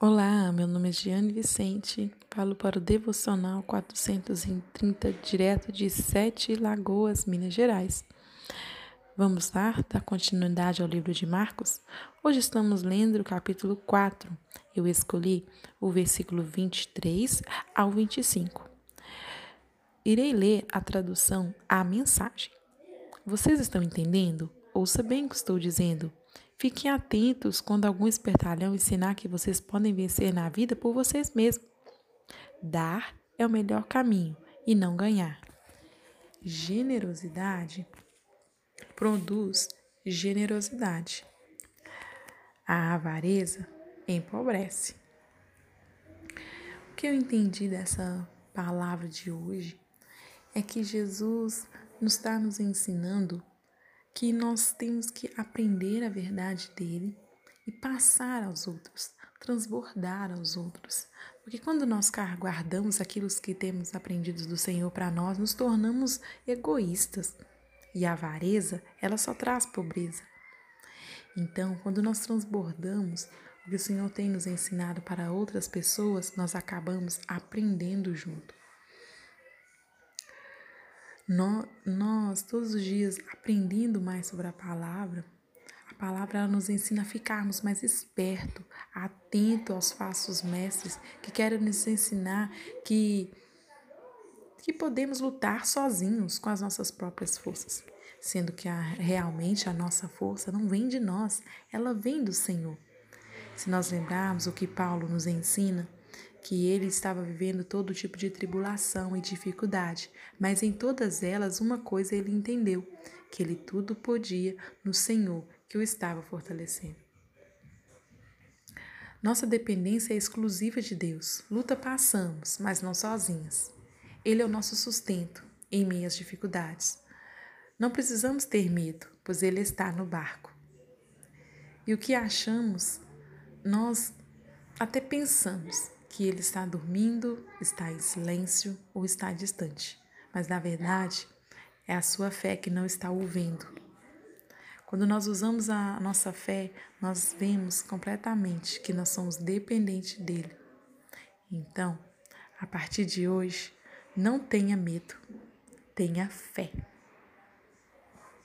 Olá, meu nome é Giane Vicente, falo para o Devocional 430, direto de Sete Lagoas, Minas Gerais. Vamos lá, dar continuidade ao livro de Marcos? Hoje estamos lendo o capítulo 4. Eu escolhi o versículo 23 ao 25. Irei ler a tradução à mensagem. Vocês estão entendendo? Ouça bem o que estou dizendo. Fiquem atentos quando algum espertalhão ensinar que vocês podem vencer na vida por vocês mesmos. Dar é o melhor caminho e não ganhar. Generosidade produz generosidade. A avareza empobrece. O que eu entendi dessa palavra de hoje é que Jesus nos está nos ensinando que nós temos que aprender a verdade dele e passar aos outros, transbordar aos outros. Porque quando nós guardamos aquilo que temos aprendido do Senhor para nós, nos tornamos egoístas. E a avareza, ela só traz pobreza. Então, quando nós transbordamos o que o Senhor tem nos ensinado para outras pessoas, nós acabamos aprendendo junto. Nós, todos os dias, aprendendo mais sobre a palavra, a palavra nos ensina a ficarmos mais espertos, atentos aos passos mestres que querem nos ensinar que, que podemos lutar sozinhos com as nossas próprias forças, sendo que a, realmente a nossa força não vem de nós, ela vem do Senhor. Se nós lembrarmos o que Paulo nos ensina, que ele estava vivendo todo tipo de tribulação e dificuldade, mas em todas elas uma coisa ele entendeu: que ele tudo podia no Senhor que o estava fortalecendo. Nossa dependência é exclusiva de Deus. Luta passamos, mas não sozinhas. Ele é o nosso sustento em meio às dificuldades. Não precisamos ter medo, pois ele está no barco. E o que achamos, nós até pensamos, que ele está dormindo, está em silêncio ou está distante. Mas na verdade, é a sua fé que não está ouvindo. Quando nós usamos a nossa fé, nós vemos completamente que nós somos dependentes dele. Então, a partir de hoje, não tenha medo, tenha fé.